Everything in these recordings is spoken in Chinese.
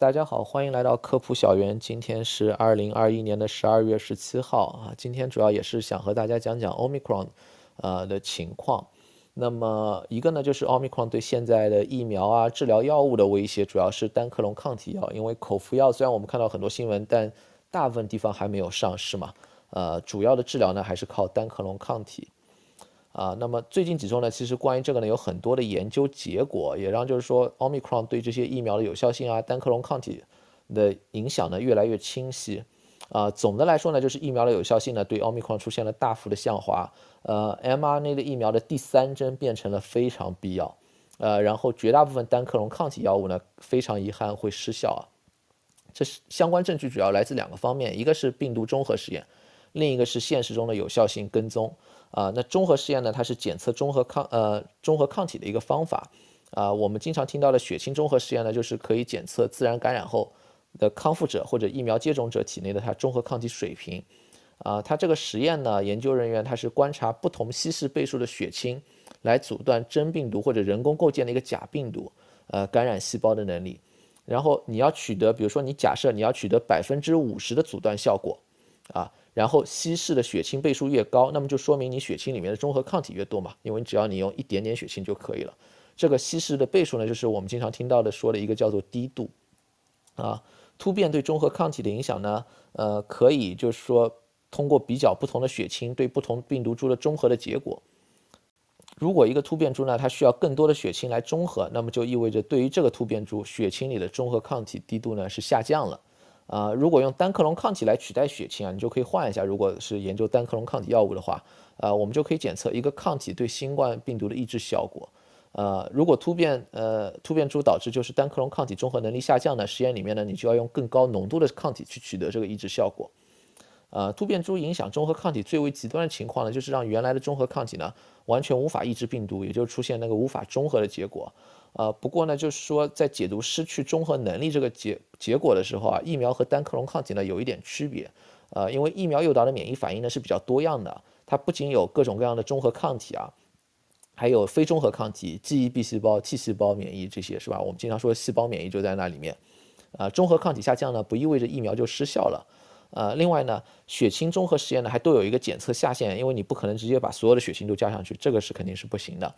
大家好，欢迎来到科普小园。今天是二零二一年的十二月十七号啊。今天主要也是想和大家讲讲 Omicron，呃的情况。那么一个呢，就是 Omicron 对现在的疫苗啊、治疗药物的威胁，主要是单克隆抗体药。因为口服药虽然我们看到很多新闻，但大部分地方还没有上市嘛。呃，主要的治疗呢还是靠单克隆抗体。啊，那么最近几周呢，其实关于这个呢有很多的研究结果，也让就是说奥密克戎对这些疫苗的有效性啊，单克隆抗体的影响呢越来越清晰。啊，总的来说呢，就是疫苗的有效性呢对奥密克戎出现了大幅的下滑。呃，mRNA 的疫苗的第三针变成了非常必要。呃，然后绝大部分单克隆抗体药物呢，非常遗憾会失效啊。这是相关证据主要来自两个方面，一个是病毒中和实验，另一个是现实中的有效性跟踪。啊，那综合试验呢？它是检测中和抗呃中和抗体的一个方法。啊，我们经常听到的血清综合实验呢，就是可以检测自然感染后的康复者或者疫苗接种者体内的它中和抗体水平。啊，它这个实验呢，研究人员他是观察不同稀释倍数的血清，来阻断真病毒或者人工构建的一个假病毒呃感染细胞的能力。然后你要取得，比如说你假设你要取得百分之五十的阻断效果，啊。然后稀释的血清倍数越高，那么就说明你血清里面的中和抗体越多嘛，因为只要你用一点点血清就可以了。这个稀释的倍数呢，就是我们经常听到的说的一个叫做低度。啊，突变对中和抗体的影响呢，呃，可以就是说通过比较不同的血清对不同病毒株的中和的结果。如果一个突变株呢，它需要更多的血清来中和，那么就意味着对于这个突变株血清里的中和抗体低度呢是下降了。啊，如果用单克隆抗体来取代血清啊，你就可以换一下。如果是研究单克隆抗体药物的话，呃，我们就可以检测一个抗体对新冠病毒的抑制效果。呃，如果突变呃突变株导致就是单克隆抗体综合能力下降呢，实验里面呢，你就要用更高浓度的抗体去取得这个抑制效果。呃，突变株影响中和抗体最为极端的情况呢，就是让原来的中和抗体呢完全无法抑制病毒，也就出现那个无法中和的结果。呃，不过呢，就是说在解读失去中和能力这个结结果的时候啊，疫苗和单克隆抗体呢有一点区别。呃，因为疫苗诱导的免疫反应呢是比较多样的，它不仅有各种各样的中和抗体啊，还有非中和抗体、记忆 B 细胞、T 细胞免疫这些是吧？我们经常说细胞免疫就在那里面。啊，中和抗体下降呢，不意味着疫苗就失效了。呃，另外呢，血清综合实验呢还都有一个检测下限，因为你不可能直接把所有的血清都加上去，这个是肯定是不行的。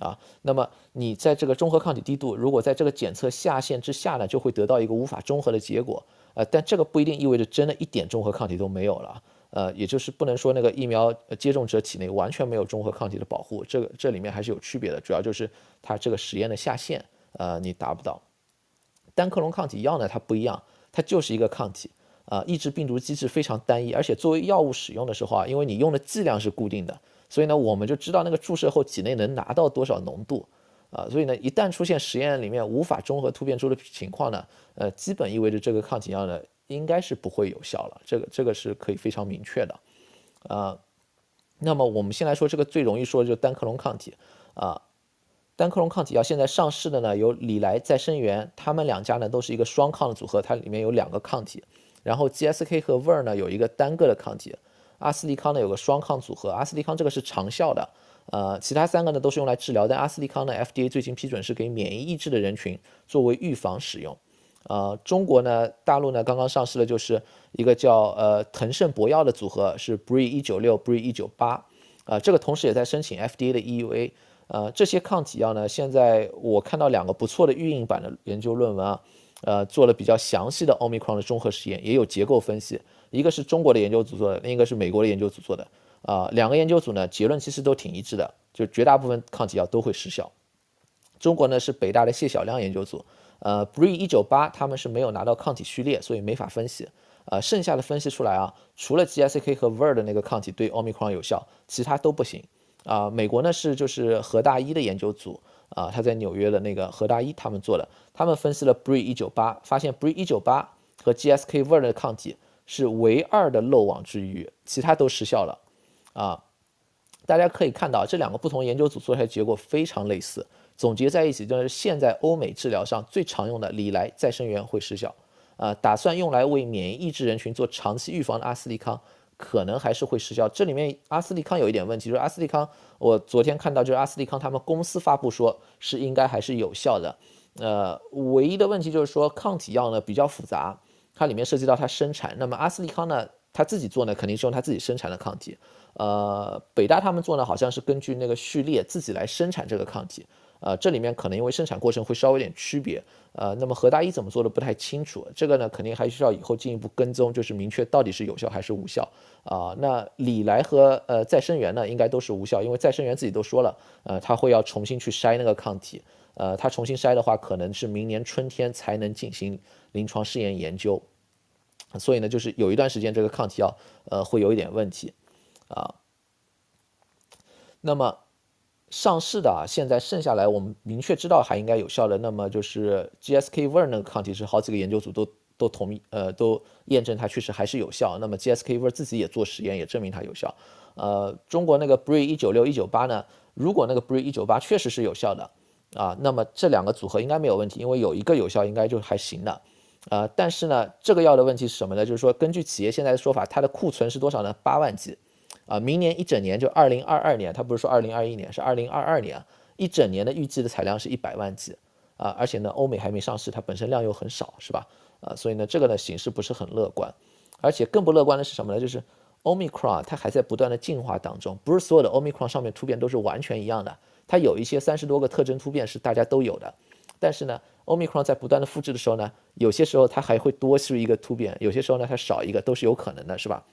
啊，那么你在这个中和抗体低度，如果在这个检测下限之下呢，就会得到一个无法中和的结果。呃，但这个不一定意味着真的一点中和抗体都没有了。呃，也就是不能说那个疫苗接种者体内完全没有中和抗体的保护，这个这里面还是有区别的。主要就是它这个实验的下限，呃，你达不到。单克隆抗体药呢，它不一样，它就是一个抗体，啊，抑制病毒机制非常单一，而且作为药物使用的时候啊，因为你用的剂量是固定的。所以呢，我们就知道那个注射后体内能拿到多少浓度，啊，所以呢，一旦出现实验里面无法中和突变株的情况呢，呃，基本意味着这个抗体药呢应该是不会有效了，这个这个是可以非常明确的，啊，那么我们先来说这个最容易说的就单克隆抗体，啊，单克隆抗体药现在上市的呢有李来再生元，他们两家呢都是一个双抗的组合，它里面有两个抗体，然后 GSK 和 Ver 呢有一个单个的抗体。阿斯利康呢有个双抗组合，阿斯利康这个是长效的，呃，其他三个呢都是用来治疗，但阿斯利康呢 FDA 最近批准是给免疫抑制的人群作为预防使用，呃，中国呢大陆呢刚刚上市的就是一个叫呃腾盛博药的组合是 Bre 一九六 Bre 一九八，呃，这个同时也在申请 FDA 的 EUA，呃，这些抗体药呢现在我看到两个不错的预印版的研究论文啊，呃，做了比较详细的奥密克戎的综合实验，也有结构分析。一个是中国的研究组做的，另一个是美国的研究组做的，啊，两个研究组呢结论其实都挺一致的，就绝大部分抗体药都会失效。中国呢是北大的谢晓亮研究组，呃，Bree 一九八他们是没有拿到抗体序列，所以没法分析，呃，剩下的分析出来啊，除了 GSK 和 Ver 的那个抗体对奥密克戎有效，其他都不行。啊，美国呢是就是何大一的研究组，啊，他在纽约的那个何大一他们做的，他们分析了 Bre 一九八，发现 Bre 一九八和 GSK Ver 的抗体。是唯二的漏网之鱼，其他都失效了，啊，大家可以看到这两个不同研究组做出来结果非常类似，总结在一起就是现在欧美治疗上最常用的李来再生元会失效，啊，打算用来为免疫抑制人群做长期预防的阿斯利康可能还是会失效。这里面阿斯利康有一点问题，就是阿斯利康，我昨天看到就是阿斯利康他们公司发布说是应该还是有效的。呃，唯一的问题就是说抗体药呢比较复杂，它里面涉及到它生产。那么阿斯利康呢，他自己做呢肯定是用他自己生产的抗体。呃，北大他们做呢好像是根据那个序列自己来生产这个抗体。呃，这里面可能因为生产过程会稍微有点区别，呃，那么何大一怎么做的不太清楚，这个呢肯定还需要以后进一步跟踪，就是明确到底是有效还是无效啊。那李来和呃再生源呢应该都是无效，因为再生源自己都说了，呃，他会要重新去筛那个抗体，呃，他重新筛的话可能是明年春天才能进行临床试验研究，所以呢就是有一段时间这个抗体药呃会有一点问题啊，那么。上市的啊，现在剩下来我们明确知道还应该有效的，那么就是 GSK Ver 那个抗体是好几个研究组都都同意，呃，都验证它确实还是有效。那么 GSK Ver 自己也做实验，也证明它有效。呃，中国那个 Bree 一九六一九八呢，如果那个 Bree 一九八确实是有效的啊，那么这两个组合应该没有问题，因为有一个有效应该就还行的。啊，但是呢，这个药的问题是什么呢？就是说根据企业现在的说法，它的库存是多少呢？八万剂。啊，明年一整年就二零二二年，他不是说二零二一年，是二零二二年，一整年的预计的采量是一百万剂啊，而且呢，欧美还没上市，它本身量又很少，是吧？啊，所以呢，这个呢形势不是很乐观，而且更不乐观的是什么呢？就是 Omicron 它还在不断的进化当中，不是所有的 Omicron 上面突变都是完全一样的，它有一些三十多个特征突变是大家都有的，但是呢，Omicron 在不断的复制的时候呢，有些时候它还会多出一个突变，有些时候呢它少一个都是有可能的，是吧？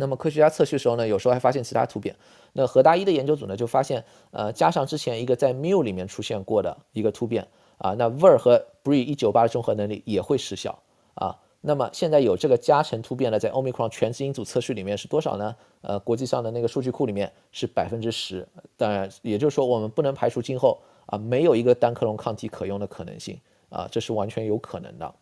那么科学家测序的时候呢，有时候还发现其他突变。那河大一的研究组呢，就发现，呃，加上之前一个在 mu 里面出现过的一个突变啊，那 ver 和 bre 一九八的综合能力也会失效啊。那么现在有这个加成突变的，在 omicron 全基因组测序里面是多少呢？呃，国际上的那个数据库里面是百分之十。当然，也就是说我们不能排除今后啊没有一个单克隆抗体可用的可能性啊，这是完全有可能的。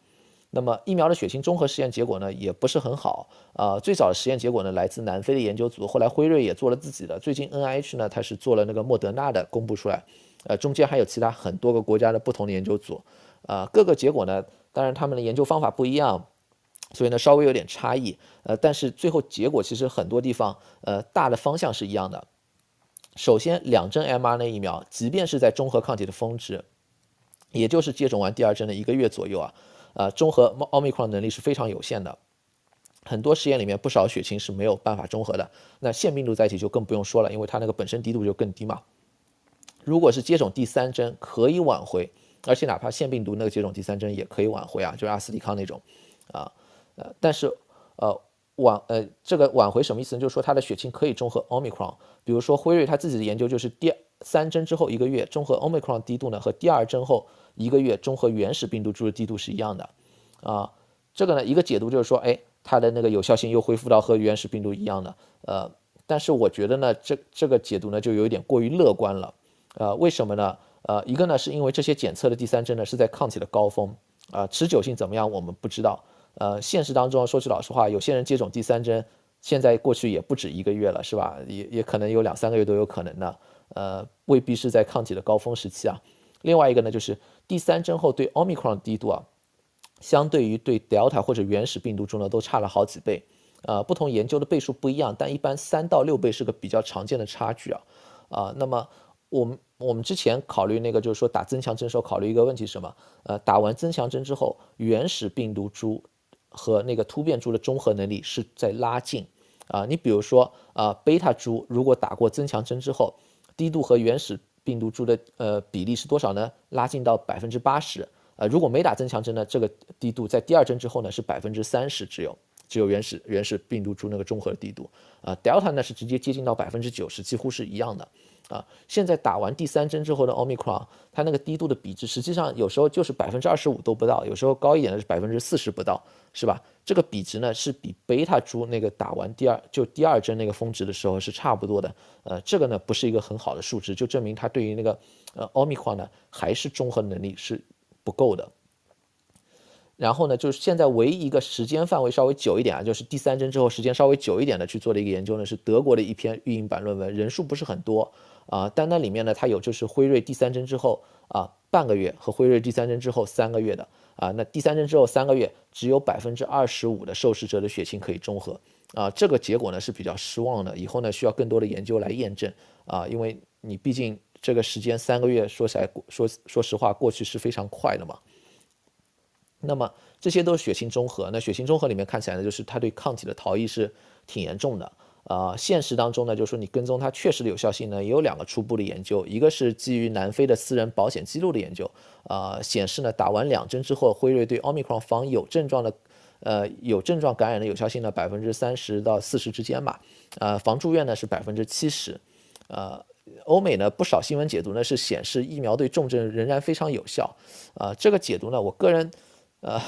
那么疫苗的血清综合实验结果呢，也不是很好啊。最早的实验结果呢，来自南非的研究组，后来辉瑞也做了自己的。最近 N I H 呢，它是做了那个莫德纳的公布出来，呃，中间还有其他很多个国家的不同的研究组，啊，各个结果呢，当然他们的研究方法不一样，所以呢稍微有点差异，呃，但是最后结果其实很多地方，呃，大的方向是一样的。首先，两针 mRNA 疫苗，即便是在中和抗体的峰值，也就是接种完第二针的一个月左右啊。啊，中和奥密克戎能力是非常有限的，很多实验里面不少血清是没有办法中和的。那腺病毒载体就更不用说了，因为它那个本身低度就更低嘛。如果是接种第三针可以挽回，而且哪怕腺病毒那个接种第三针也可以挽回啊，就是阿斯利康那种啊，呃，但是呃挽呃这个挽回什么意思呢？就是说它的血清可以中和奥密克戎。比如说辉瑞他自己的研究就是第三针之后一个月中和 omicron 低度呢和第二针后。一个月中和原始病毒株的低度是一样的，啊，这个呢一个解读就是说，哎，它的那个有效性又恢复到和原始病毒一样的，呃，但是我觉得呢，这这个解读呢就有一点过于乐观了，呃，为什么呢？呃，一个呢是因为这些检测的第三针呢是在抗体的高峰，啊，持久性怎么样我们不知道，呃，现实当中说句老实话，有些人接种第三针，现在过去也不止一个月了，是吧？也也可能有两三个月都有可能的，呃，未必是在抗体的高峰时期啊。另外一个呢就是。第三针后对 Omicron 低度啊，相对于对 Delta 或者原始病毒株呢，都差了好几倍。呃，不同研究的倍数不一样，但一般三到六倍是个比较常见的差距啊。啊，那么我们我们之前考虑那个就是说打增强针时候考虑一个问题是什么？呃，打完增强针之后，原始病毒株和那个突变株的中和能力是在拉近啊。你比如说啊，贝塔株如果打过增强针之后，低度和原始病毒株的呃比例是多少呢？拉近到百分之八十。呃，如果没打增强针呢，这个低度在第二针之后呢是百分之三十，只有只有原始原始病毒株那个中和的低度。啊，Delta 呢是直接接近到百分之九十，几乎是一样的。啊，现在打完第三针之后的 Omicron，它那个低度的比值实际上有时候就是百分之二十五都不到，有时候高一点的是百分之四十不到，是吧？这个比值呢是比贝塔株那个打完第二就第二针那个峰值的时候是差不多的。呃，这个呢不是一个很好的数值，就证明它对于那个呃 Omicron 呢还是综合能力是不够的。然后呢，就是现在唯一一个时间范围稍微久一点啊，就是第三针之后时间稍微久一点的去做的一个研究呢，是德国的一篇预印版论文，人数不是很多啊，但那里面呢，它有就是辉瑞第三针之后啊半个月和辉瑞第三针之后三个月的啊，那第三针之后三个月只有百分之二十五的受试者的血清可以中和啊，这个结果呢是比较失望的，以后呢需要更多的研究来验证啊，因为你毕竟这个时间三个月，说起来说说实话，过去是非常快的嘛。那么这些都是血清中和，那血清中和里面看起来呢，就是它对抗体的逃逸是挺严重的。啊，现实当中呢，就是说你跟踪它确实的有效性呢，也有两个初步的研究，一个是基于南非的私人保险记录的研究，啊，显示呢打完两针之后，辉瑞对奥密克戎防有症状的，呃，有症状感染的有效性呢百分之三十到四十之间吧，呃，防住院呢是百分之七十，呃，欧美呢不少新闻解读呢是显示疫苗对重症仍然非常有效，啊，这个解读呢，我个人，呃。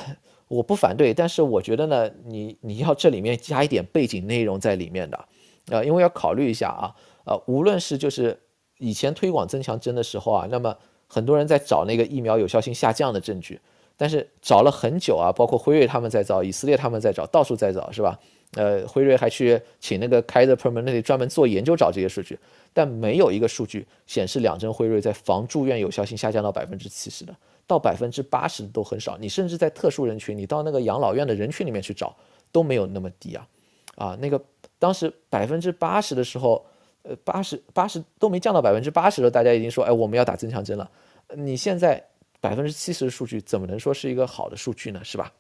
我不反对，但是我觉得呢，你你要这里面加一点背景内容在里面的，呃，因为要考虑一下啊，呃，无论是就是以前推广增强针的时候啊，那么很多人在找那个疫苗有效性下降的证据，但是找了很久啊，包括辉瑞他们在找，以色列他们在找，到处在找，是吧？呃，辉瑞还去请那个开的 Permanente 专门做研究找这些数据，但没有一个数据显示两针辉瑞在防住院有效性下降到百分之七十的。到百分之八十都很少，你甚至在特殊人群，你到那个养老院的人群里面去找都没有那么低啊，啊，那个当时百分之八十的时候，呃，八十八十都没降到百分之八十了，大家已经说，哎，我们要打增强针了。你现在百分之七十的数据怎么能说是一个好的数据呢？是吧？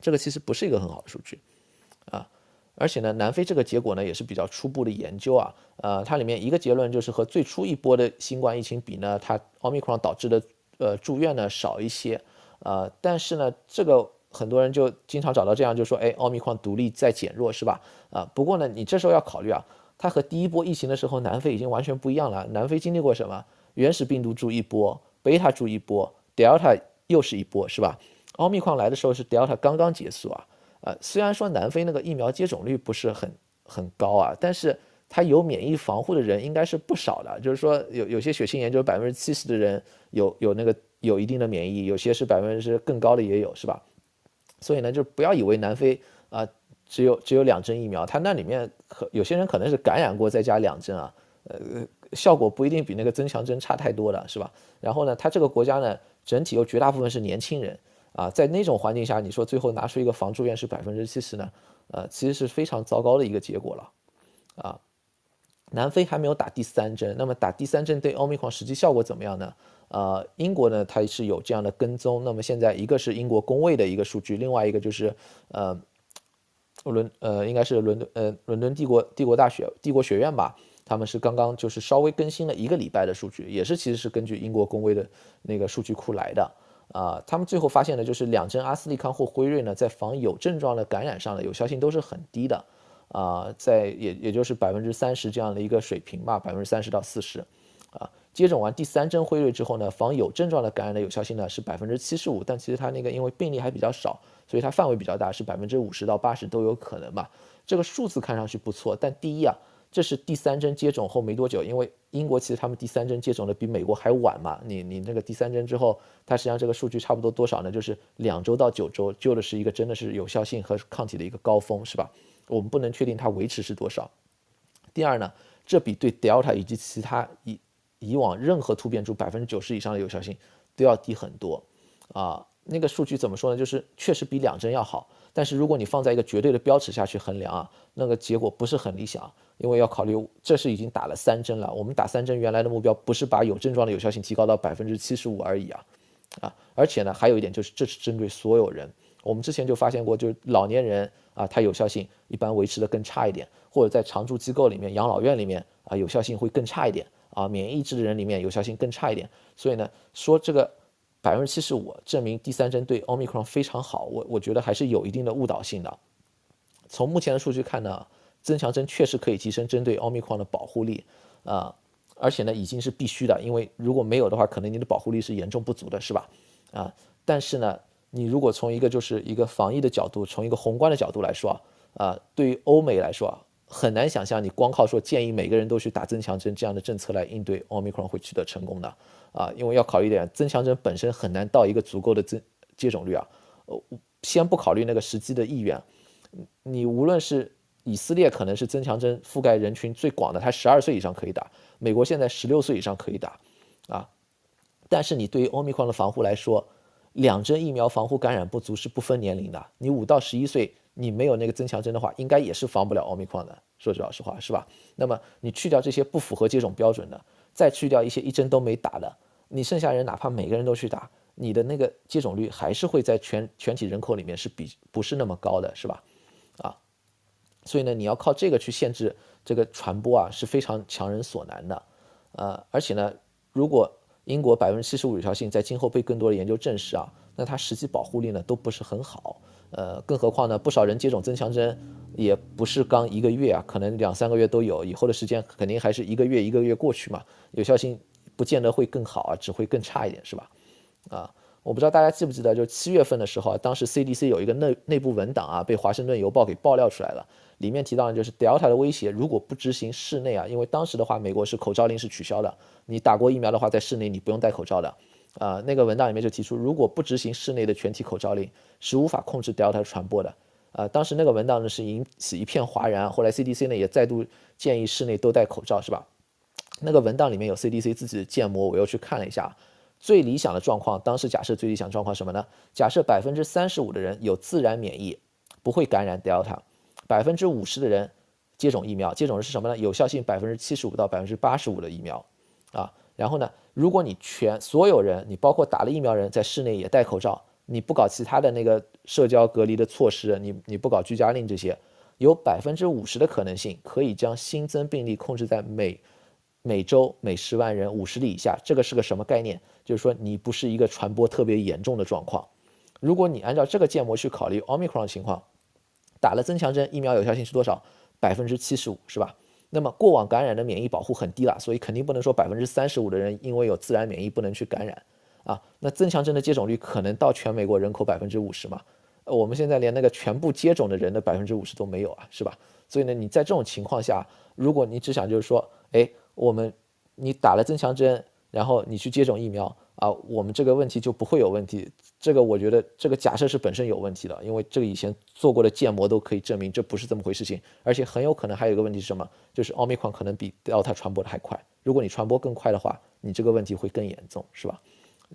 这个其实不是一个很好的数据啊，而且呢，南非这个结果呢也是比较初步的研究啊，呃，它里面一个结论就是和最初一波的新冠疫情比呢，它奥密克戎导致的。呃，住院呢少一些，呃，但是呢，这个很多人就经常找到这样，就说，哎，奥密克戎毒力在减弱，是吧？啊，不过呢，你这时候要考虑啊，它和第一波疫情的时候，南非已经完全不一样了。南非经历过什么？原始病毒株一波，贝塔株一波，Delta 又是一波，是吧？奥密克戎来的时候是 Delta 刚刚结束啊，呃，虽然说南非那个疫苗接种率不是很很高啊，但是。它有免疫防护的人应该是不少的，就是说有有些血清研究百分之七十的人有有那个有一定的免疫，有些是百分之更高的也有，是吧？所以呢，就不要以为南非啊只有只有两针疫苗，它那里面可有些人可能是感染过再加两针啊，呃，效果不一定比那个增强针差太多的是吧？然后呢，它这个国家呢整体又绝大部分是年轻人啊，在那种环境下，你说最后拿出一个防住院是百分之七十呢？呃，其实是非常糟糕的一个结果了啊。南非还没有打第三针，那么打第三针对奥密克戎实际效果怎么样呢？呃，英国呢它是有这样的跟踪，那么现在一个是英国工位的一个数据，另外一个就是呃伦呃应该是伦敦呃伦敦帝国帝国大学帝国学院吧，他们是刚刚就是稍微更新了一个礼拜的数据，也是其实是根据英国工位的那个数据库来的啊，他们最后发现的就是两针阿斯利康或辉瑞呢在防有症状的感染上的有效性都是很低的。啊，在也也就是百分之三十这样的一个水平吧，百分之三十到四十，啊，接种完第三针辉瑞之后呢，防有症状的感染的有效性呢是百分之七十五，但其实它那个因为病例还比较少，所以它范围比较大，是百分之五十到八十都有可能吧。这个数字看上去不错，但第一啊，这是第三针接种后没多久，因为英国其实他们第三针接种的比美国还晚嘛，你你那个第三针之后，它实际上这个数据差不多多少呢？就是两周到九周，救的是一个真的是有效性和抗体的一个高峰，是吧？我们不能确定它维持是多少。第二呢，这比对 Delta 以及其他以以往任何突变株百分之九十以上的有效性都要低很多啊。那个数据怎么说呢？就是确实比两针要好，但是如果你放在一个绝对的标尺下去衡量啊，那个结果不是很理想，因为要考虑这是已经打了三针了。我们打三针原来的目标不是把有症状的有效性提高到百分之七十五而已啊啊！而且呢，还有一点就是这是针对所有人。我们之前就发现过，就是老年人啊，它有效性一般维持的更差一点，或者在常住机构里面、养老院里面啊，有效性会更差一点啊，免疫抑制的人里面有效性更差一点。所以呢，说这个百分之七十五证明第三针对 Omicron 非常好，我我觉得还是有一定的误导性的。从目前的数据看呢，增强针确实可以提升针对 Omicron 的保护力啊，而且呢已经是必须的，因为如果没有的话，可能你的保护力是严重不足的，是吧？啊，但是呢。你如果从一个就是一个防疫的角度，从一个宏观的角度来说啊，啊，对于欧美来说，很难想象你光靠说建议每个人都去打增强针这样的政策来应对 Omicron 会取得成功的啊，因为要考虑一点，增强针本身很难到一个足够的增接种率啊，呃，先不考虑那个实际的意愿，你无论是以色列可能是增强针覆盖人群最广的，它十二岁以上可以打，美国现在十六岁以上可以打，啊，但是你对于 Omicron 的防护来说。两针疫苗防护感染不足是不分年龄的，你五到十一岁，你没有那个增强针的话，应该也是防不了奥密克戎的。说句老实话，是吧？那么你去掉这些不符合接种标准的，再去掉一些一针都没打的，你剩下人哪怕每个人都去打，你的那个接种率还是会在全全体人口里面是比不是那么高的，是吧？啊，所以呢，你要靠这个去限制这个传播啊，是非常强人所难的。呃，而且呢，如果英国百分之七十五有效性在今后被更多的研究证实啊，那它实际保护力呢都不是很好。呃，更何况呢，不少人接种增强针也不是刚一个月啊，可能两三个月都有，以后的时间肯定还是一个月一个月过去嘛，有效性不见得会更好啊，只会更差一点，是吧？啊，我不知道大家记不记得，就七月份的时候啊，当时 CDC 有一个内内部文档啊，被华盛顿邮报给爆料出来了，里面提到的就是 Delta 的威胁，如果不执行室内啊，因为当时的话，美国是口罩令是取消的，你打过疫苗的话，在室内你不用戴口罩的。啊，那个文档里面就提出，如果不执行室内的全体口罩令，是无法控制 Delta 传播的。啊，当时那个文档呢是引起一片哗然，后来 CDC 呢也再度建议室内都戴口罩，是吧？那个文档里面有 CDC 自己的建模，我又去看了一下，最理想的状况，当时假设最理想状况什么呢？假设百分之三十五的人有自然免疫，不会感染 Delta，百分之五十的人接种疫苗，接种的是什么呢？有效性百分之七十五到百分之八十五的疫苗，啊，然后呢？如果你全所有人，你包括打了疫苗人在室内也戴口罩，你不搞其他的那个社交隔离的措施，你你不搞居家令这些，有百分之五十的可能性可以将新增病例控制在每每周每十万人五十例以下。这个是个什么概念？就是说你不是一个传播特别严重的状况。如果你按照这个建模去考虑奥密克戎情况，打了增强针，疫苗有效性是多少？百分之七十五，是吧？那么过往感染的免疫保护很低了，所以肯定不能说百分之三十五的人因为有自然免疫不能去感染啊。那增强针的接种率可能到全美国人口百分之五十嘛？呃，我们现在连那个全部接种的人的百分之五十都没有啊，是吧？所以呢，你在这种情况下，如果你只想就是说，哎，我们你打了增强针，然后你去接种疫苗。啊，我们这个问题就不会有问题。这个我觉得这个假设是本身有问题的，因为这个以前做过的建模都可以证明这不是这么回事情。而且很有可能还有一个问题是什么？就是奥密克戎可能比 Delta 传播的还快。如果你传播更快的话，你这个问题会更严重，是吧？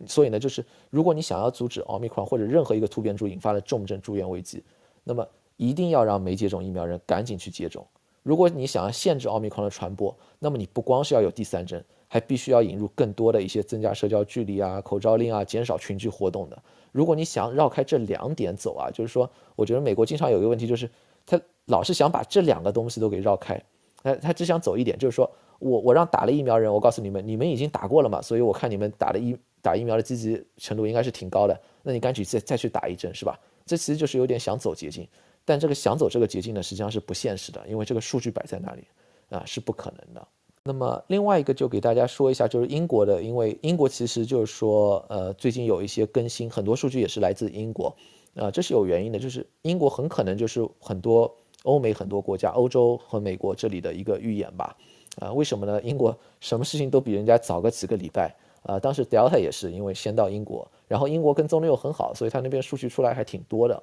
所以呢，就是如果你想要阻止奥密克戎或者任何一个突变株引发的重症住院危机，那么一定要让没接种疫苗人赶紧去接种。如果你想要限制奥密克戎的传播，那么你不光是要有第三针。还必须要引入更多的一些增加社交距离啊、口罩令啊、减少群聚活动的。如果你想绕开这两点走啊，就是说，我觉得美国经常有一个问题，就是他老是想把这两个东西都给绕开。哎，他只想走一点，就是说我我让打了疫苗人，我告诉你们，你们已经打过了嘛，所以我看你们打的疫打疫苗的积极程度应该是挺高的，那你赶紧再再去打一针，是吧？这其实就是有点想走捷径，但这个想走这个捷径呢，实际上是不现实的，因为这个数据摆在那里啊，是不可能的。那么另外一个就给大家说一下，就是英国的，因为英国其实就是说，呃，最近有一些更新，很多数据也是来自英国，啊，这是有原因的，就是英国很可能就是很多欧美很多国家，欧洲和美国这里的一个预演吧，啊，为什么呢？英国什么事情都比人家早个几个礼拜，啊，当时 Delta 也是因为先到英国，然后英国跟踪的又很好，所以他那边数据出来还挺多的。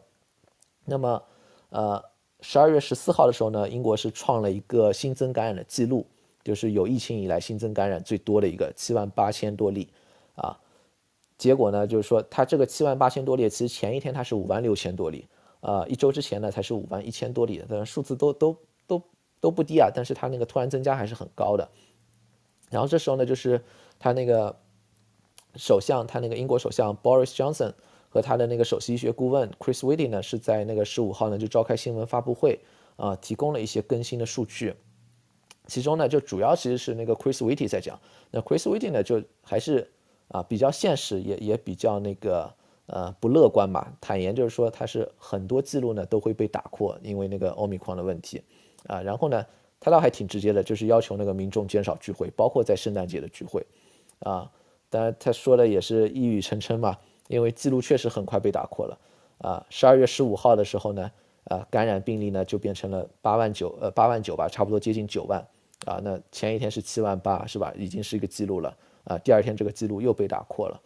那么，呃，十二月十四号的时候呢，英国是创了一个新增感染的记录。就是有疫情以来新增感染最多的一个七万八千多例，啊，结果呢，就是说它这个七万八千多例，其实前一天它是五万六千多例，啊，一周之前呢才是五万一千多例，但数字都都都都不低啊，但是它那个突然增加还是很高的。然后这时候呢，就是他那个首相，他那个英国首相 Boris Johnson 和他的那个首席医学顾问 Chris Whitty 呢，是在那个十五号呢就召开新闻发布会，啊，提供了一些更新的数据。其中呢，就主要其实是那个 Chris Whitty 在讲。那 Chris Whitty 呢，就还是啊比较现实，也也比较那个呃不乐观嘛。坦言就是说，他是很多记录呢都会被打破，因为那个奥密克戎的问题啊。然后呢，他倒还挺直接的，就是要求那个民众减少聚会，包括在圣诞节的聚会啊。当然他说的也是一语成谶嘛，因为记录确实很快被打破了啊。十二月十五号的时候呢，啊感染病例呢就变成了八万九呃八万九吧，差不多接近九万。啊，那前一天是七万八，是吧？已经是一个记录了啊。第二天这个记录又被打破了，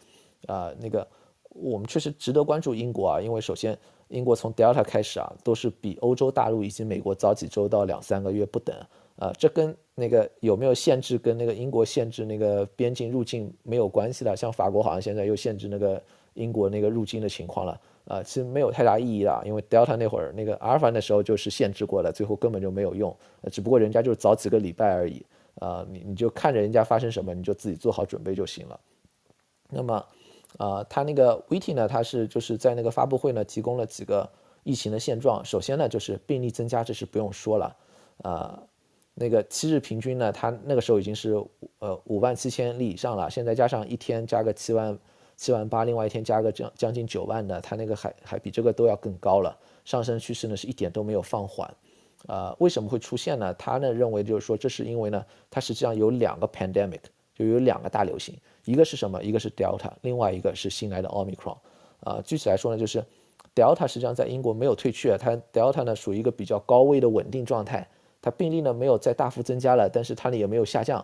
啊，那个我们确实值得关注英国啊，因为首先英国从 Delta 开始啊，都是比欧洲大陆以及美国早几周到两三个月不等啊。这跟那个有没有限制，跟那个英国限制那个边境入境没有关系的。像法国好像现在又限制那个英国那个入境的情况了。呃，其实没有太大意义的，因为 Delta 那会儿那个阿尔法那时候就是限制过的，最后根本就没有用，呃，只不过人家就是早几个礼拜而已，呃，你你就看着人家发生什么，你就自己做好准备就行了。那么，呃，他那个 VT 呢，他是就是在那个发布会呢提供了几个疫情的现状。首先呢，就是病例增加，这是不用说了，呃，那个七日平均呢，他那个时候已经是呃五万七千例以上了，现在加上一天加个七万七万八，另外一天加个将将近九万的，它那个还还比这个都要更高了，上升趋势呢是一点都没有放缓。呃，为什么会出现呢？他呢认为就是说，这是因为呢，它实际上有两个 pandemic，就有两个大流行，一个是什么？一个是 Delta，另外一个是新来的 Omicron。啊，具体来说呢，就是 Delta 实际上在英国没有退却，它 Delta 呢属于一个比较高位的稳定状态，它病例呢没有再大幅增加了，但是它呢也没有下降。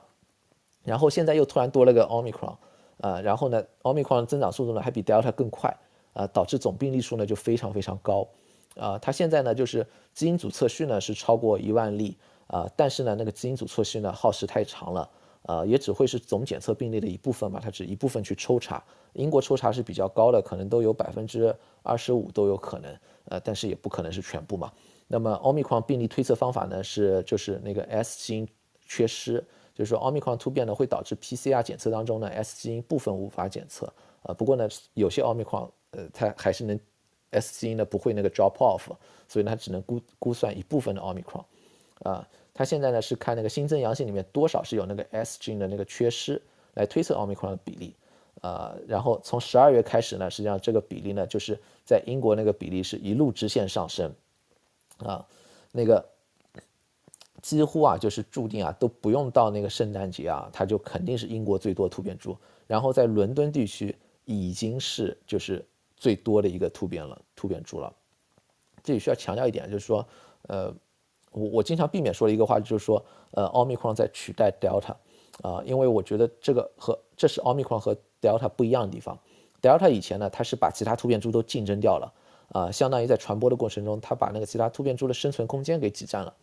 然后现在又突然多了个 Omicron，啊，然后呢 Omicron 增长速度呢还比 Delta 更快，啊，导致总病例数呢就非常非常高。啊，它现在呢就是基因组测序呢是超过一万例啊，但是呢那个基因组测序呢耗时太长了，啊也只会是总检测病例的一部分嘛，它只一部分去抽查。英国抽查是比较高的，可能都有百分之二十五都有可能，呃但是也不可能是全部嘛。那么奥密克戎病例推测方法呢是就是那个 S 基因缺失，就是说奥密克戎突变呢会导致 PCR 检测当中呢 S 基因部分无法检测，呃不过呢有些奥密克戎呃它还是能。S 基因呢不会那个 drop off，所以它只能估估算一部分的 omicron，啊，它现在呢是看那个新增阳性里面多少是有那个 S 基因的那个缺失来推测 omicron 的比例，啊，然后从十二月开始呢，实际上这个比例呢就是在英国那个比例是一路直线上升，啊，那个几乎啊就是注定啊都不用到那个圣诞节啊，它就肯定是英国最多突变株，然后在伦敦地区已经是就是。最多的一个突变了，突变株了。这里需要强调一点，就是说，呃，我我经常避免说的一个话，就是说，呃，奥密克戎在取代 Delta，啊，因为我觉得这个和这是奥密克戎和 Delta 不一样的地方。Delta 以前呢，它是把其他突变株都竞争掉了，啊，相当于在传播的过程中，它把那个其他突变株的生存空间给挤占了，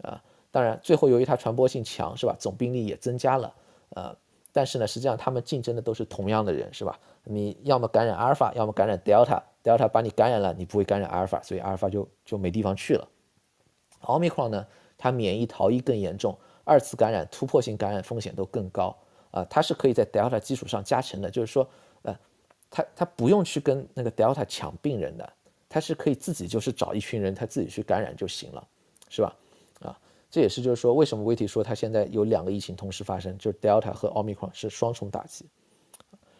啊，当然最后由于它传播性强，是吧？总病例也增加了，呃。但是呢，实际上他们竞争的都是同样的人，是吧？你要么感染阿尔法，要么感染德尔塔，德尔塔把你感染了，你不会感染阿尔法，所以阿尔法就就没地方去了。奥密克戎呢，它免疫逃逸更严重，二次感染、突破性感染风险都更高啊。它是可以在德尔塔基础上加成的，就是说，呃，它它不用去跟那个德尔塔抢病人的，它是可以自己就是找一群人，他自己去感染就行了，是吧？这也是就是说，为什么威体说它现在有两个疫情同时发生，就是 Delta 和 Omicron 是双重打击。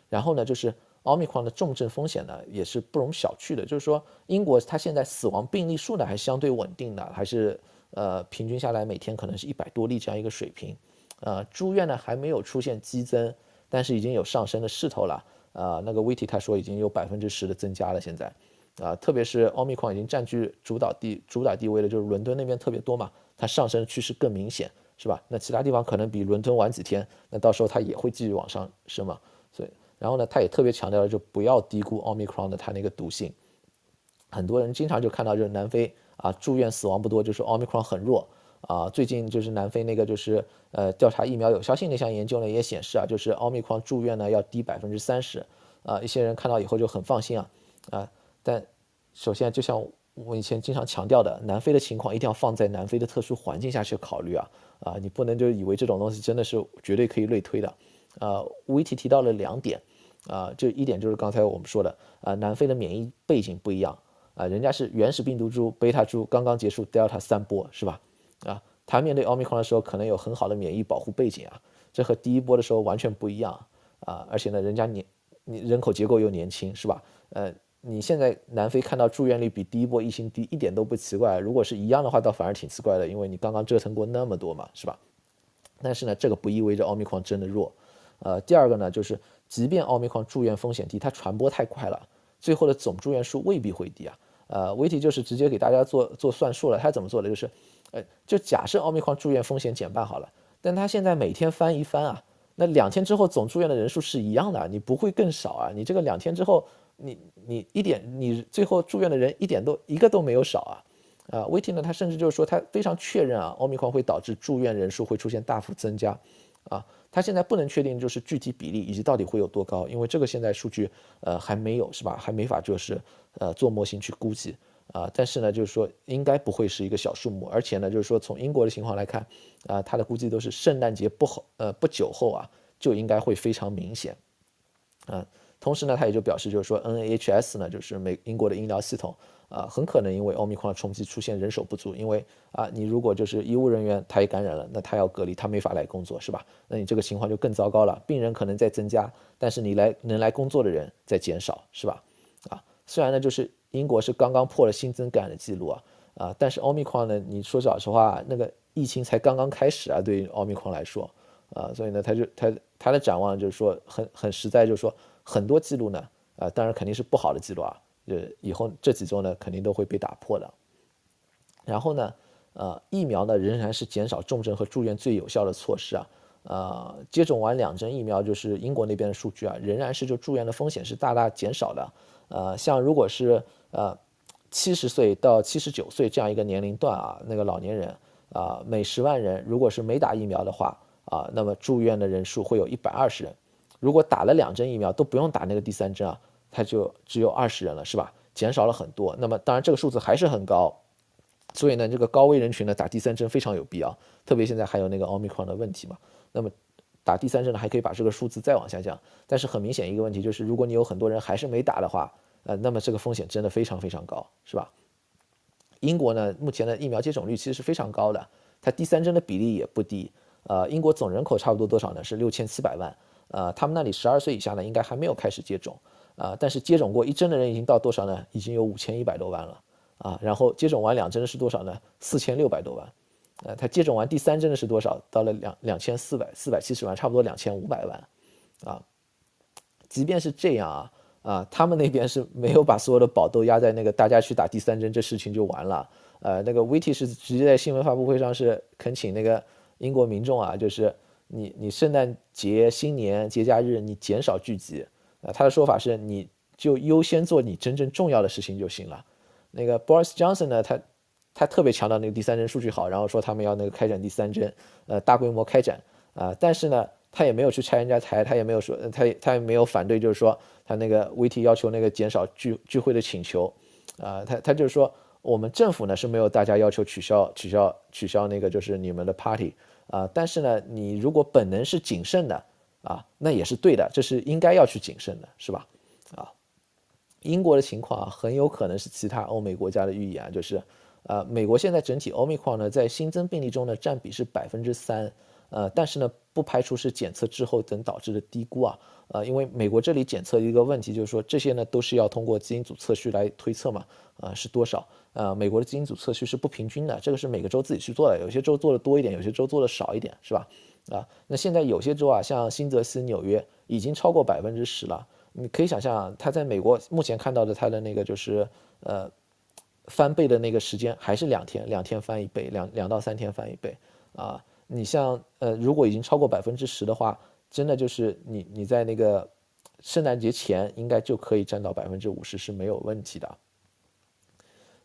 然后呢，就是 Omicron 的重症风险呢也是不容小觑的。就是说，英国它现在死亡病例数呢还相对稳定的，还是呃平均下来每天可能是一百多例这样一个水平。呃，住院呢还没有出现激增，但是已经有上升的势头了。啊，那个威体他说已经有百分之十的增加了现在。啊，特别是奥密克戎已经占据主导地主导地位了，就是伦敦那边特别多嘛。它上升趋势更明显，是吧？那其他地方可能比伦敦晚几天，那到时候它也会继续往上升嘛。所以，然后呢，他也特别强调了，就不要低估奥密克戎的它那个毒性。很多人经常就看到，就是南非啊住院死亡不多，就是奥密克戎很弱啊。最近就是南非那个就是呃调查疫苗有效性那项研究呢也显示啊，就是奥密克戎住院呢要低百分之三十啊。一些人看到以后就很放心啊啊。但首先就像。我以前经常强调的，南非的情况一定要放在南非的特殊环境下去考虑啊啊！你不能就以为这种东西真的是绝对可以类推的。呃，吴一提提到了两点啊，就一点就是刚才我们说的啊，南非的免疫背景不一样啊，人家是原始病毒株贝塔株刚刚结束 Delta 三波是吧？啊，他面对奥密克戎的时候可能有很好的免疫保护背景啊，这和第一波的时候完全不一样啊！而且呢，人家年你人口结构又年轻是吧？呃。你现在南非看到住院率比第一波疫情低一点都不奇怪，如果是一样的话，倒反而挺奇怪的，因为你刚刚折腾过那么多嘛，是吧？但是呢，这个不意味着奥密克戎真的弱。呃，第二个呢，就是即便奥密克戎住院风险低，它传播太快了，最后的总住院数未必会低啊。呃，维体就是直接给大家做做算数了，他怎么做的？就是，呃，就假设奥密克戎住院风险减半好了，但他现在每天翻一翻啊，那两天之后总住院的人数是一样的，你不会更少啊？你这个两天之后。你你一点你最后住院的人一点都一个都没有少啊，啊，威霆呢他甚至就是说他非常确认啊，奥密克戎会导致住院人数会出现大幅增加，啊，他现在不能确定就是具体比例以及到底会有多高，因为这个现在数据呃还没有是吧，还没法就是呃做模型去估计。啊，但是呢，就是说应该不会是一个小数目，而且呢，就是说从英国的情况来看，啊，他的估计都是圣诞节不后，呃，不久后啊，就应该会非常明显，啊，同时呢，他也就表示就是说 NHS 呢，就是美英国的医疗系统，啊，很可能因为奥密克戎冲击出现人手不足，因为啊，你如果就是医务人员他也感染了，那他要隔离，他没法来工作，是吧？那你这个情况就更糟糕了，病人可能在增加，但是你来能来工作的人在减少，是吧？啊，虽然呢，就是。英国是刚刚破了新增感染的记录啊啊！但是奥密克戎呢？你说老实话，那个疫情才刚刚开始啊，对于奥密克戎来说啊，所以呢，他就他他的展望就是说很很实在，就是说很多记录呢啊，当然肯定是不好的记录啊，呃，以后这几周呢肯定都会被打破的。然后呢，呃，疫苗呢仍然是减少重症和住院最有效的措施啊，呃，接种完两针疫苗，就是英国那边的数据啊，仍然是就住院的风险是大大减少的。呃，像如果是呃，七十岁到七十九岁这样一个年龄段啊，那个老年人啊，每十万人如果是没打疫苗的话啊，那么住院的人数会有一百二十人。如果打了两针疫苗都不用打那个第三针啊，他就只有二十人了，是吧？减少了很多。那么当然这个数字还是很高，所以呢，这个高危人群呢打第三针非常有必要，特别现在还有那个奥密克戎的问题嘛。那么打第三针呢还可以把这个数字再往下降。但是很明显一个问题就是，如果你有很多人还是没打的话，呃，那么这个风险真的非常非常高，是吧？英国呢，目前的疫苗接种率其实是非常高的，它第三针的比例也不低。呃，英国总人口差不多多少呢？是六千七百万。呃，他们那里十二岁以下呢，应该还没有开始接种。啊，但是接种过一针的人已经到多少呢？已经有五千一百多万了。啊，然后接种完两针的是多少呢？四千六百多万。呃，他接种完第三针的是多少？到了两两千四百四百七十万，差不多两千五百万。啊，即便是这样啊。啊，他们那边是没有把所有的宝都压在那个大家去打第三针，这事情就完了。呃，那个 VT 是直接在新闻发布会上是恳请那个英国民众啊，就是你你圣诞节、新年节假日你减少聚集。啊，他的说法是你就优先做你真正重要的事情就行了。那个 Boris Johnson 呢，他他特别强调那个第三针数据好，然后说他们要那个开展第三针，呃，大规模开展。啊，但是呢。他也没有去拆人家台，他也没有说，他他也没有反对，就是说他那个 VT 要求那个减少聚聚会的请求，啊，他他就是说我们政府呢是没有大家要求取消取消取消那个就是你们的 party 啊，但是呢你如果本能是谨慎的啊，那也是对的，这是应该要去谨慎的，是吧？啊，英国的情况啊很有可能是其他欧美国家的预言，就是呃美国现在整体 omicron 呢在新增病例中呢占比是百分之三。呃，但是呢，不排除是检测滞后等导致的低估啊，呃，因为美国这里检测一个问题就是说，这些呢都是要通过基因组测序来推测嘛，呃，是多少？呃，美国的基因组测序是不平均的，这个是每个州自己去做的，有些州做的多一点，有些州做的少一点，是吧？啊，那现在有些州啊，像新泽西、纽约已经超过百分之十了，你可以想象，它在美国目前看到的它的那个就是呃翻倍的那个时间还是两天，两天翻一倍，两两到三天翻一倍啊。你像呃，如果已经超过百分之十的话，真的就是你你在那个圣诞节前应该就可以占到百分之五十是没有问题的。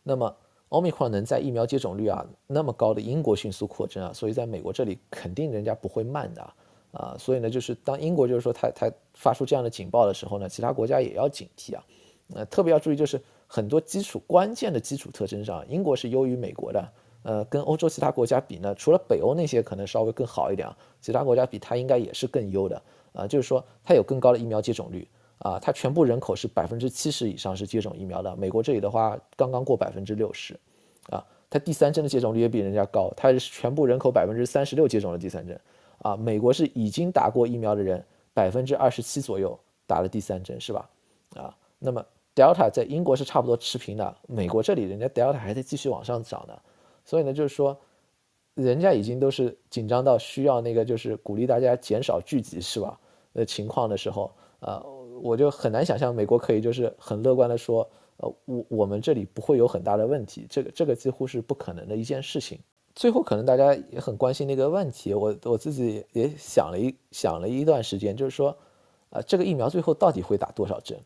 那么奥密克戎能在疫苗接种率啊那么高的英国迅速扩增啊，所以在美国这里肯定人家不会慢的啊。所以呢，就是当英国就是说他他发出这样的警报的时候呢，其他国家也要警惕啊。呃，特别要注意就是很多基础关键的基础特征上，英国是优于美国的。呃，跟欧洲其他国家比呢，除了北欧那些可能稍微更好一点啊，其他国家比它应该也是更优的啊。就是说，它有更高的疫苗接种率啊，它全部人口是百分之七十以上是接种疫苗的。美国这里的话，刚刚过百分之六十啊，它第三针的接种率也比人家高，它是全部人口百分之三十六接种了第三针啊。美国是已经打过疫苗的人百分之二十七左右打了第三针，是吧？啊，那么 Delta 在英国是差不多持平的，美国这里人家 Delta 还在继续往上涨呢。所以呢，就是说，人家已经都是紧张到需要那个，就是鼓励大家减少聚集，是吧？的情况的时候，呃，我就很难想象美国可以就是很乐观的说，呃，我我们这里不会有很大的问题，这个这个几乎是不可能的一件事情。最后，可能大家也很关心那个问题，我我自己也想了一想了一段时间，就是说，呃，这个疫苗最后到底会打多少针？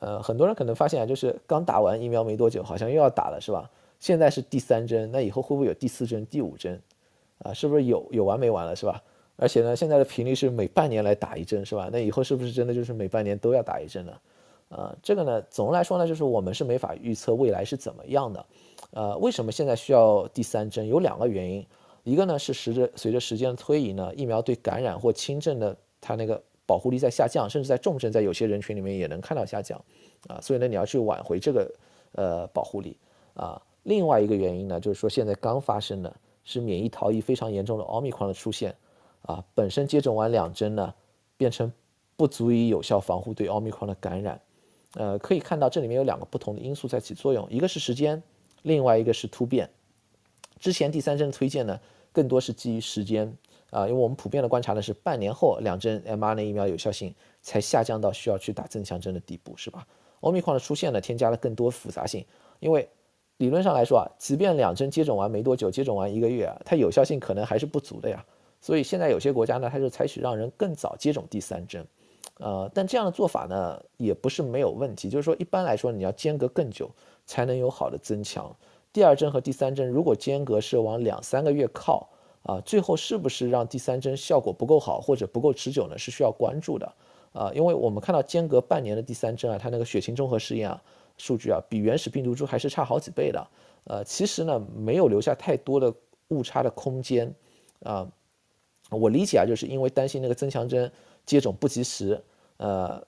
呃，很多人可能发现啊，就是刚打完疫苗没多久，好像又要打了，是吧？现在是第三针，那以后会不会有第四针、第五针？啊，是不是有有完没完了，是吧？而且呢，现在的频率是每半年来打一针，是吧？那以后是不是真的就是每半年都要打一针呢？呃，这个呢，总的来说呢，就是我们是没法预测未来是怎么样的。呃，为什么现在需要第三针？有两个原因，一个呢是随着随着时间的推移呢，疫苗对感染或轻症的它那个保护力在下降，甚至在重症在有些人群里面也能看到下降，啊，所以呢你要去挽回这个呃保护力啊。另外一个原因呢，就是说现在刚发生的是免疫逃逸非常严重的奥密克戎的出现，啊，本身接种完两针呢，变成不足以有效防护对奥密克戎的感染，呃，可以看到这里面有两个不同的因素在起作用，一个是时间。另外一个是突变，之前第三针推荐呢，更多是基于时间啊，因为我们普遍的观察呢是半年后两针 mRNA 疫苗有效性才下降到需要去打增强针的地步，是吧？奥密克戎的出现呢，添加了更多复杂性，因为理论上来说啊，即便两针接种完没多久，接种完一个月啊，它有效性可能还是不足的呀。所以现在有些国家呢，它就采取让人更早接种第三针，呃，但这样的做法呢，也不是没有问题，就是说一般来说你要间隔更久。才能有好的增强。第二针和第三针如果间隔是往两三个月靠啊，最后是不是让第三针效果不够好或者不够持久呢？是需要关注的啊，因为我们看到间隔半年的第三针啊，它那个血清综合试验啊，数据啊比原始病毒株还是差好几倍的。呃，其实呢没有留下太多的误差的空间啊。我理解啊，就是因为担心那个增强针接种不及时，呃，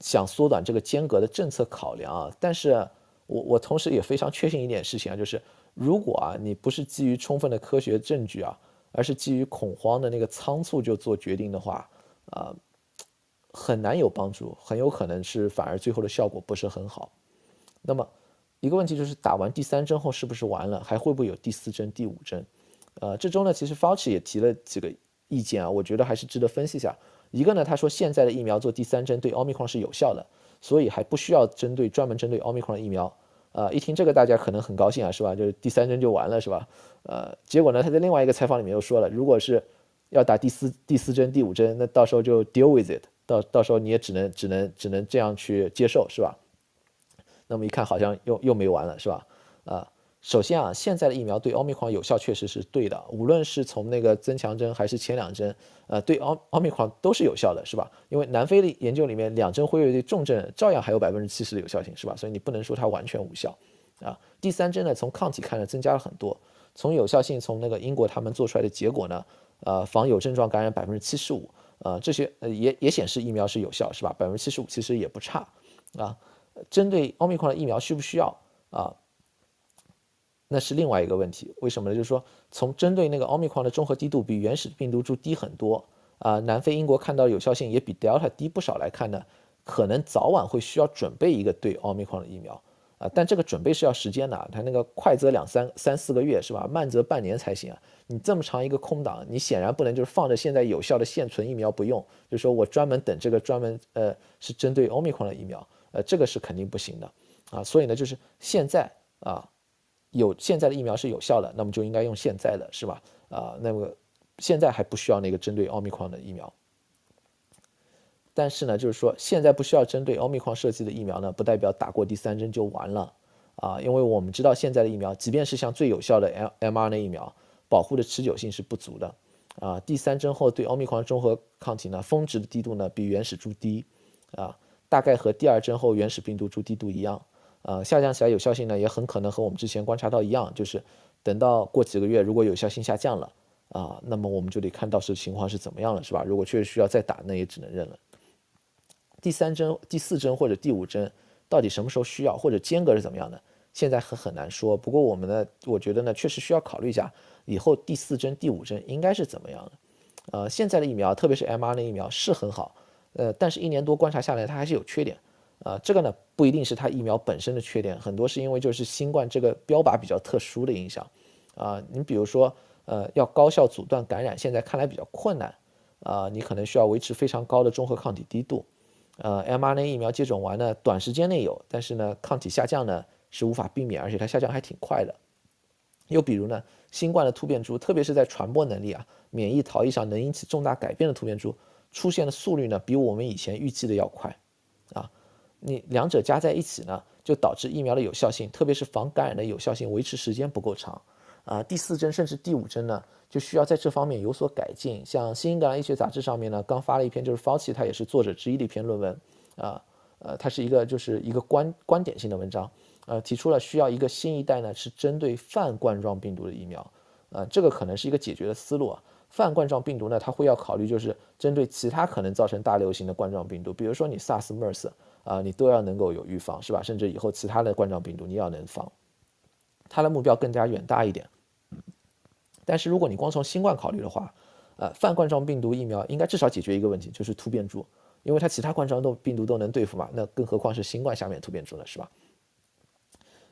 想缩短这个间隔的政策考量啊，但是。我我同时也非常确信一点事情啊，就是如果啊你不是基于充分的科学证据啊，而是基于恐慌的那个仓促就做决定的话，啊，很难有帮助，很有可能是反而最后的效果不是很好。那么一个问题就是打完第三针后是不是完了，还会不会有第四针、第五针？呃，这周呢其实 Fauci 也提了几个意见啊，我觉得还是值得分析一下。一个呢，他说现在的疫苗做第三针对 Omicron 是有效的。所以还不需要针对专门针对 Omicron 的疫苗，啊，一听这个大家可能很高兴啊，是吧？就是第三针就完了，是吧？呃，结果呢，他在另外一个采访里面又说了，如果是要打第四第四针、第五针，那到时候就 deal with it，到到时候你也只能只能只能这样去接受，是吧？那么一看好像又又没完了，是吧？啊。首先啊，现在的疫苗对奥密克戎有效确实是对的，无论是从那个增强针还是前两针，呃，对奥奥密克戎都是有效的，是吧？因为南非的研究里面，两针辉瑞对重症照样还有百分之七十的有效性，是吧？所以你不能说它完全无效啊。第三针呢，从抗体看呢增加了很多，从有效性，从那个英国他们做出来的结果呢，呃，防有症状感染百分之七十五，呃，这些呃也也显示疫苗是有效，是吧？百分之七十五其实也不差啊。针对奥密克戎的疫苗需不需要啊？那是另外一个问题，为什么呢？就是说，从针对那个奥密克戎的中和低度比原始病毒株低很多啊，南非、英国看到有效性也比 Delta 低不少来看呢，可能早晚会需要准备一个对奥密克戎的疫苗啊，但这个准备是要时间的，它那个快则两三三四个月是吧？慢则半年才行啊。你这么长一个空档，你显然不能就是放着现在有效的现存疫苗不用，就是说我专门等这个专门呃是针对奥密克戎的疫苗，呃，这个是肯定不行的啊。所以呢，就是现在啊。有现在的疫苗是有效的，那么就应该用现在的，是吧？啊，那么现在还不需要那个针对奥密克戎的疫苗。但是呢，就是说现在不需要针对奥密克戎设计的疫苗呢，不代表打过第三针就完了啊，因为我们知道现在的疫苗，即便是像最有效的 M mRNA 疫苗，保护的持久性是不足的啊。第三针后对奥密克戎中和抗体呢，峰值的低度呢比原始株低啊，大概和第二针后原始病毒株低度一样。呃，下降起来有效性呢，也很可能和我们之前观察到一样，就是等到过几个月，如果有效性下降了啊，那么我们就得看到时情况是怎么样了，是吧？如果确实需要再打，那也只能认了。第三针、第四针或者第五针到底什么时候需要，或者间隔是怎么样的，现在很很难说。不过我们呢，我觉得呢，确实需要考虑一下以后第四针、第五针应该是怎么样的。呃，现在的疫苗，特别是 mRNA 疫苗是很好，呃，但是一年多观察下来，它还是有缺点。啊，这个呢不一定是它疫苗本身的缺点，很多是因为就是新冠这个标靶比较特殊的影响。啊，你比如说，呃，要高效阻断感染，现在看来比较困难。啊，你可能需要维持非常高的中和抗体低度。呃，mRNA 疫苗接种完呢，短时间内有，但是呢，抗体下降呢是无法避免，而且它下降还挺快的。又比如呢，新冠的突变株，特别是在传播能力啊、免疫逃逸上能引起重大改变的突变株，出现的速率呢，比我们以前预计的要快。啊。你两者加在一起呢，就导致疫苗的有效性，特别是防感染的有效性维持时间不够长，啊，第四针甚至第五针呢，就需要在这方面有所改进。像《新英格兰医学杂志》上面呢，刚发了一篇，就是 Fauci 他也是作者之一的一篇论文，啊，呃，它是一个就是一个观观点性的文章，呃，提出了需要一个新一代呢是针对泛冠状病毒的疫苗，呃，这个可能是一个解决的思路啊。泛冠状病毒呢，它会要考虑就是针对其他可能造成大流行的冠状病毒，比如说你 SARS、MERS 啊，你都要能够有预防，是吧？甚至以后其他的冠状病毒你要能防，它的目标更加远大一点。但是如果你光从新冠考虑的话，呃，泛冠状病毒疫苗应该至少解决一个问题，就是突变株，因为它其他冠状都病毒都能对付嘛，那更何况是新冠下面突变株呢，是吧？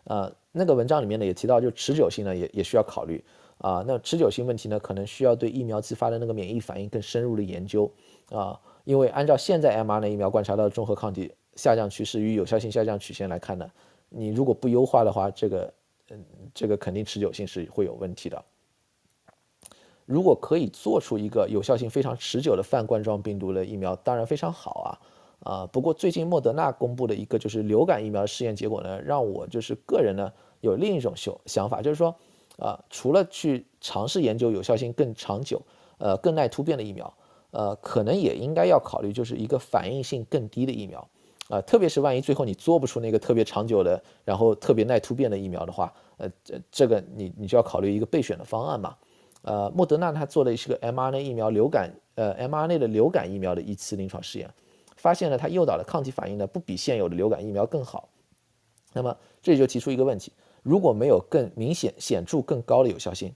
呃，那个文章里面呢也提到，就持久性呢也也需要考虑啊。那持久性问题呢，可能需要对疫苗激发的那个免疫反应更深入的研究啊。因为按照现在 mRNA 疫苗观察到的综合抗体下降趋势与有效性下降曲线来看呢，你如果不优化的话，这个嗯，这个肯定持久性是会有问题的。如果可以做出一个有效性非常持久的泛冠状病毒的疫苗，当然非常好啊啊！不过最近莫德纳公布的一个就是流感疫苗试验结果呢，让我就是个人呢有另一种想想法，就是说啊，除了去尝试研究有效性更长久、呃更耐突变的疫苗，呃，可能也应该要考虑就是一个反应性更低的疫苗啊，特别是万一最后你做不出那个特别长久的，然后特别耐突变的疫苗的话，呃，这这个你你就要考虑一个备选的方案嘛。呃，莫德纳他做的是个 mRNA 疫苗流感，呃，mRNA 的流感疫苗的一次临床试验，发现了它诱导的抗体反应呢不比现有的流感疫苗更好。那么这里就提出一个问题：如果没有更明显、显著更高的有效性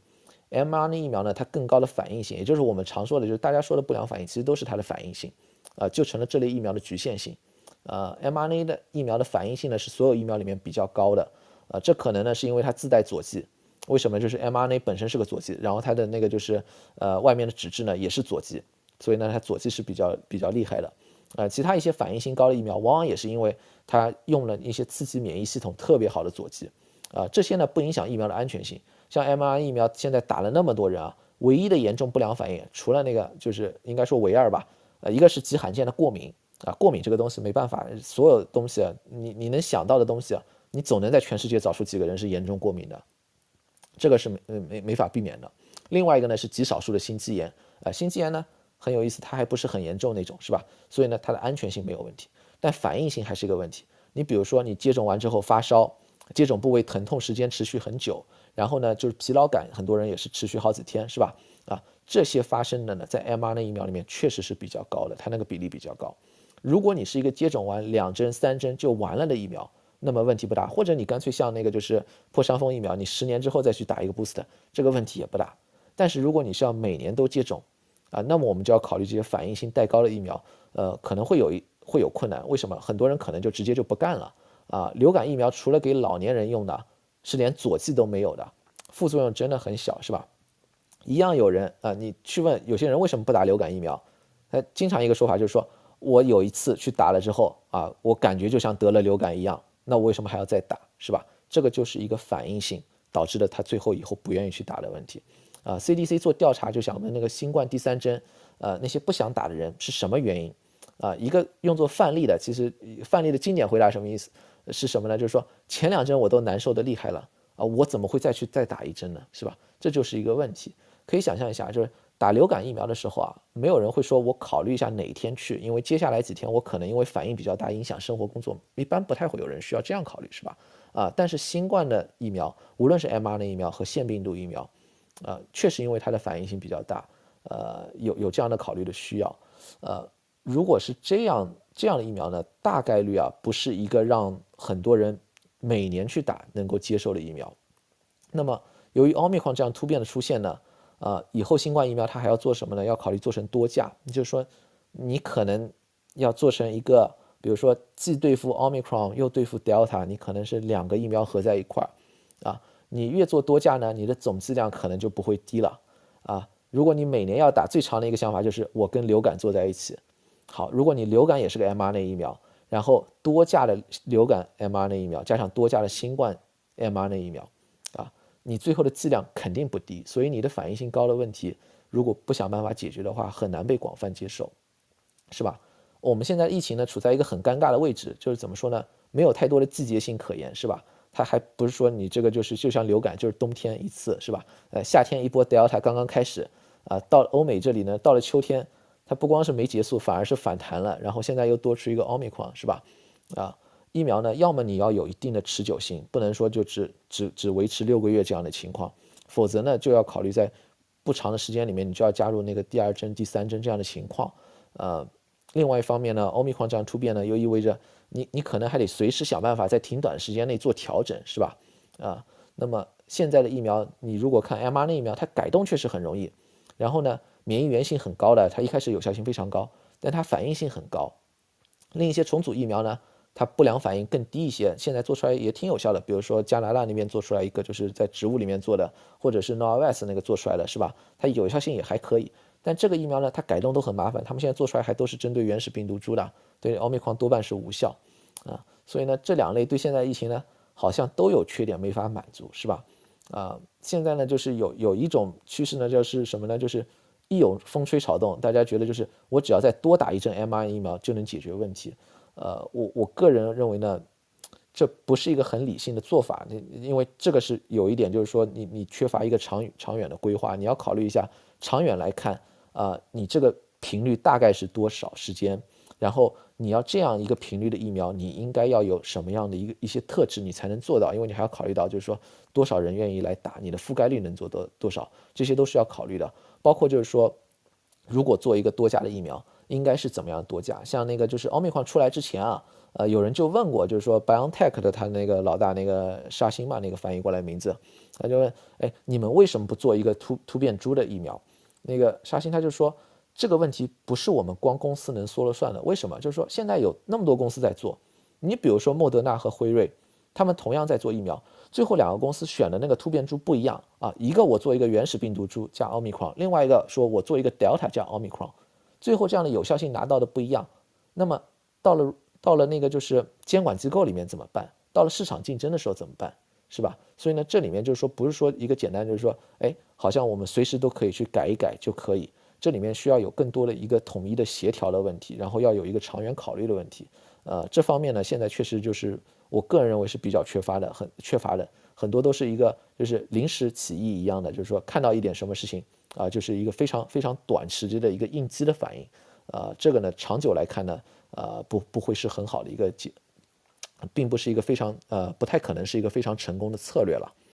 ，mRNA 疫苗呢它更高的反应性，也就是我们常说的，就是大家说的不良反应，其实都是它的反应性，啊，就成了这类疫苗的局限性。呃，mRNA 的疫苗的反应性呢是所有疫苗里面比较高的，啊，这可能呢是因为它自带佐剂。为什么？就是 mRNA 本身是个佐剂，然后它的那个就是呃外面的脂质呢也是佐剂，所以呢它佐剂是比较比较厉害的。呃，其他一些反应性高的疫苗，往往也是因为它用了一些刺激免疫系统特别好的佐剂。啊，这些呢不影响疫苗的安全性。像 mrn 疫苗现在打了那么多人啊，唯一的严重不良反应，除了那个就是应该说唯二吧，呃，一个是极罕见的过敏啊，过敏这个东西没办法，所有东西你你能想到的东西啊，你总能在全世界找出几个人是严重过敏的。这个是没没没法避免的。另外一个呢是极少数的心肌炎，啊，心肌炎呢很有意思，它还不是很严重那种，是吧？所以呢它的安全性没有问题，但反应性还是一个问题。你比如说你接种完之后发烧，接种部位疼痛时间持续很久，然后呢就是疲劳感，很多人也是持续好几天，是吧？啊，这些发生的呢在 mRNA 疫苗里面确实是比较高的，它那个比例比较高。如果你是一个接种完两针三针就完了的疫苗。那么问题不大，或者你干脆像那个就是破伤风疫苗，你十年之后再去打一个 boost，这个问题也不大。但是如果你是要每年都接种，啊，那么我们就要考虑这些反应性带高的疫苗，呃，可能会有一会有困难。为什么？很多人可能就直接就不干了啊。流感疫苗除了给老年人用的，是连佐剂都没有的，副作用真的很小，是吧？一样有人啊，你去问有些人为什么不打流感疫苗，他经常一个说法就是说我有一次去打了之后啊，我感觉就像得了流感一样。那我为什么还要再打，是吧？这个就是一个反应性导致的，他最后以后不愿意去打的问题。啊，CDC 做调查就想问那个新冠第三针，呃，那些不想打的人是什么原因？啊，一个用作范例的，其实范例的经典回答什么意思？是什么呢？就是说前两针我都难受的厉害了，啊，我怎么会再去再打一针呢？是吧？这就是一个问题。可以想象一下，就是。打流感疫苗的时候啊，没有人会说我考虑一下哪天去，因为接下来几天我可能因为反应比较大，影响生活工作，一般不太会有人需要这样考虑，是吧？啊，但是新冠的疫苗，无论是 mRNA 疫苗和腺病毒疫苗，呃，确实因为它的反应性比较大，呃，有有这样的考虑的需要，呃，如果是这样这样的疫苗呢，大概率啊不是一个让很多人每年去打能够接受的疫苗。那么由于奥密克戎这样突变的出现呢？啊，以后新冠疫苗它还要做什么呢？要考虑做成多价，就是说，你可能要做成一个，比如说既对付 Omicron 又对付 Delta，你可能是两个疫苗合在一块儿，啊，你越做多价呢，你的总剂量可能就不会低了，啊，如果你每年要打，最长的一个想法就是我跟流感做在一起，好，如果你流感也是个 mRNA 疫苗，然后多价的流感 mRNA 疫苗加上多价的新冠 mRNA 疫苗。啊你最后的剂量肯定不低，所以你的反应性高的问题，如果不想办法解决的话，很难被广泛接受，是吧？我们现在疫情呢处在一个很尴尬的位置，就是怎么说呢？没有太多的季节性可言，是吧？它还不是说你这个就是就像流感，就是冬天一次，是吧？呃，夏天一波 Delta 刚刚开始，啊，到欧美这里呢，到了秋天，它不光是没结束，反而是反弹了，然后现在又多出一个 Omicron，是吧？啊。疫苗呢，要么你要有一定的持久性，不能说就只只只维持六个月这样的情况，否则呢，就要考虑在不长的时间里面，你就要加入那个第二针、第三针这样的情况。呃，另外一方面呢，欧米克这样突变呢，又意味着你你可能还得随时想办法在挺短时间内做调整，是吧？啊，那么现在的疫苗，你如果看 mRNA 疫苗，它改动确实很容易，然后呢，免疫原性很高的，它一开始有效性非常高，但它反应性很高。另一些重组疫苗呢？它不良反应更低一些，现在做出来也挺有效的。比如说加拿大那边做出来一个，就是在植物里面做的，或者是 Novavax 那个做出来的，是吧？它有效性也还可以。但这个疫苗呢，它改动都很麻烦。他们现在做出来还都是针对原始病毒株的，对奥密克戎多半是无效啊。所以呢，这两类对现在疫情呢，好像都有缺点，没法满足，是吧？啊，现在呢，就是有有一种趋势呢，就是什么呢？就是一有风吹草动，大家觉得就是我只要再多打一针 mRNA 疫苗就能解决问题。呃，我我个人认为呢，这不是一个很理性的做法，你因为这个是有一点，就是说你你缺乏一个长长远的规划，你要考虑一下长远来看，啊，你这个频率大概是多少时间，然后你要这样一个频率的疫苗，你应该要有什么样的一个一些特质，你才能做到，因为你还要考虑到，就是说多少人愿意来打，你的覆盖率能做多多少，这些都是要考虑的，包括就是说，如果做一个多价的疫苗。应该是怎么样多价？像那个就是奥密克戎出来之前啊，呃，有人就问过，就是说 BioNTech 的他那个老大那个沙欣嘛，那个翻译过来名字，他就问，哎，你们为什么不做一个突突变株的疫苗？那个沙欣他就说，这个问题不是我们光公司能说了算的。为什么？就是说现在有那么多公司在做，你比如说莫德纳和辉瑞，他们同样在做疫苗，最后两个公司选的那个突变株不一样啊，一个我做一个原始病毒株加奥密克戎，另外一个说我做一个 Delta 加奥密克戎。最后这样的有效性拿到的不一样，那么到了到了那个就是监管机构里面怎么办？到了市场竞争的时候怎么办？是吧？所以呢，这里面就是说不是说一个简单就是说，哎，好像我们随时都可以去改一改就可以。这里面需要有更多的一个统一的协调的问题，然后要有一个长远考虑的问题。呃，这方面呢，现在确实就是我个人认为是比较缺乏的，很缺乏的，很多都是一个就是临时起意一样的，就是说看到一点什么事情。啊，就是一个非常非常短时间的一个应激的反应，啊，这个呢，长久来看呢，呃，不不会是很好的一个解，并不是一个非常呃，不太可能是一个非常成功的策略了。